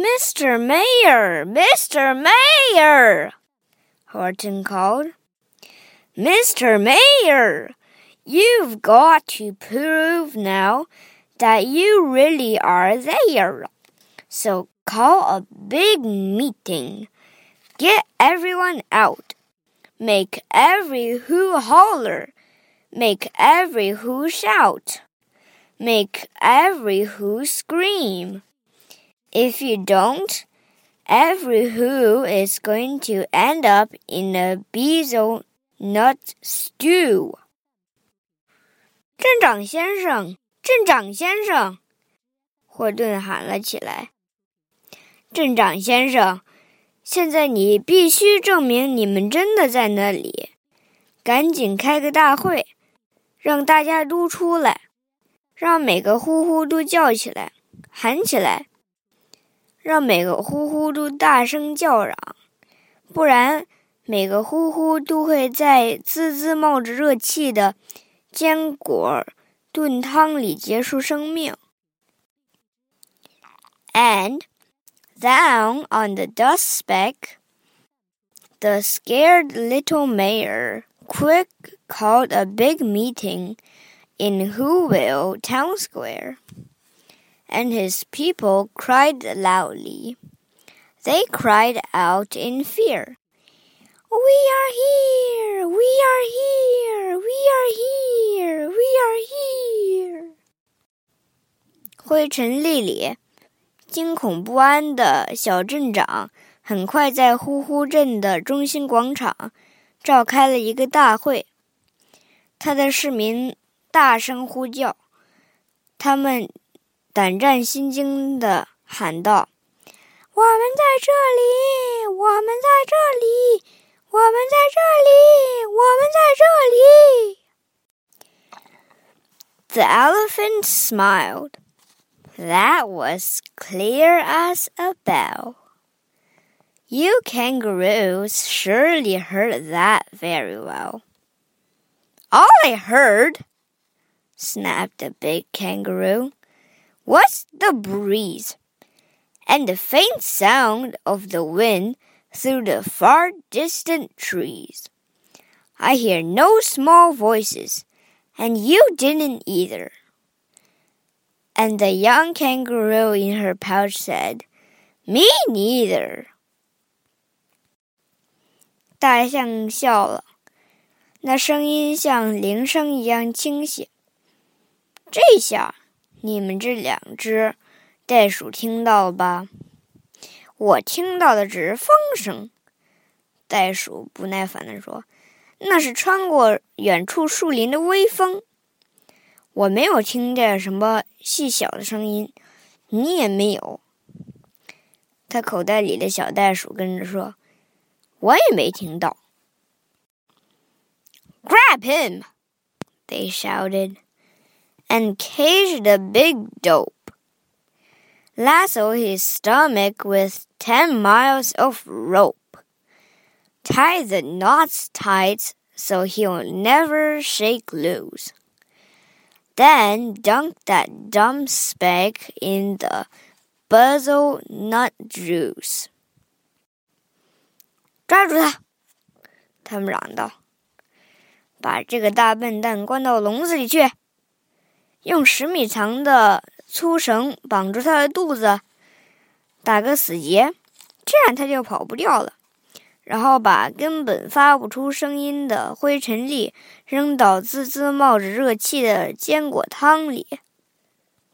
Mr. Mayor, Mr. Mayor, Horton called. Mr. Mayor, you've got to prove now that you really are there. So call a big meeting. Get everyone out. Make every who holler. Make every who shout. Make every who scream. If you don't, every who is going to end up in a bezel nut stew. 镇长先生，镇长先生，霍顿喊了起来。镇长先生，现在你必须证明你们真的在那里，赶紧开个大会，让大家都出来，让每个呼呼都叫起来，喊起来，让每个呼呼都大声叫嚷，不然每个呼呼都会在滋滋冒着热气的坚果炖汤里结束生命。And down on the dust speck, the scared little mayor quick called a big meeting in Whoville town square, and his people cried loudly. They cried out in fear. We are here! We are here! We are here! We are here! 灰尘粒里，惊恐不安的小镇长很快在呼呼镇的中心广场召开了一个大会。他的市民大声呼叫，他们 胆战心惊地喊道：“我们在这里！我们在这里！我们在这里！我们在这里！” The elephant smiled. That was clear as a bell. You kangaroos surely heard that very well. All I heard, snapped the big kangaroo, was the breeze and the faint sound of the wind through the far distant trees. I hear no small voices, and you didn't either. And the young kangaroo in her pouch said, Me neither. 大象笑了，那声音像铃声一样清晰。这下 你们这两只袋鼠听到了吧？我听到的只是风声。袋鼠不耐烦地说：“那是穿过远处树林的微风。我没有听见什么细小的声音，你也没有。”他口袋里的小袋鼠跟着说。我也没听到。Grab him! They shouted, and caged a big dope. Lasso his stomach with ten miles of rope. Tie the knots tight so he'll never shake loose. Then dunk that dumb speck in the Beezle-Nut juice. 抓住他！他们嚷道：“把这个大笨蛋关到笼子里去！”用十米长的粗绳绑住他的肚子，打个死结，这样他就跑不掉了。然后把根本发不出声音的灰尘粒扔到滋滋冒着热气的坚果汤里。”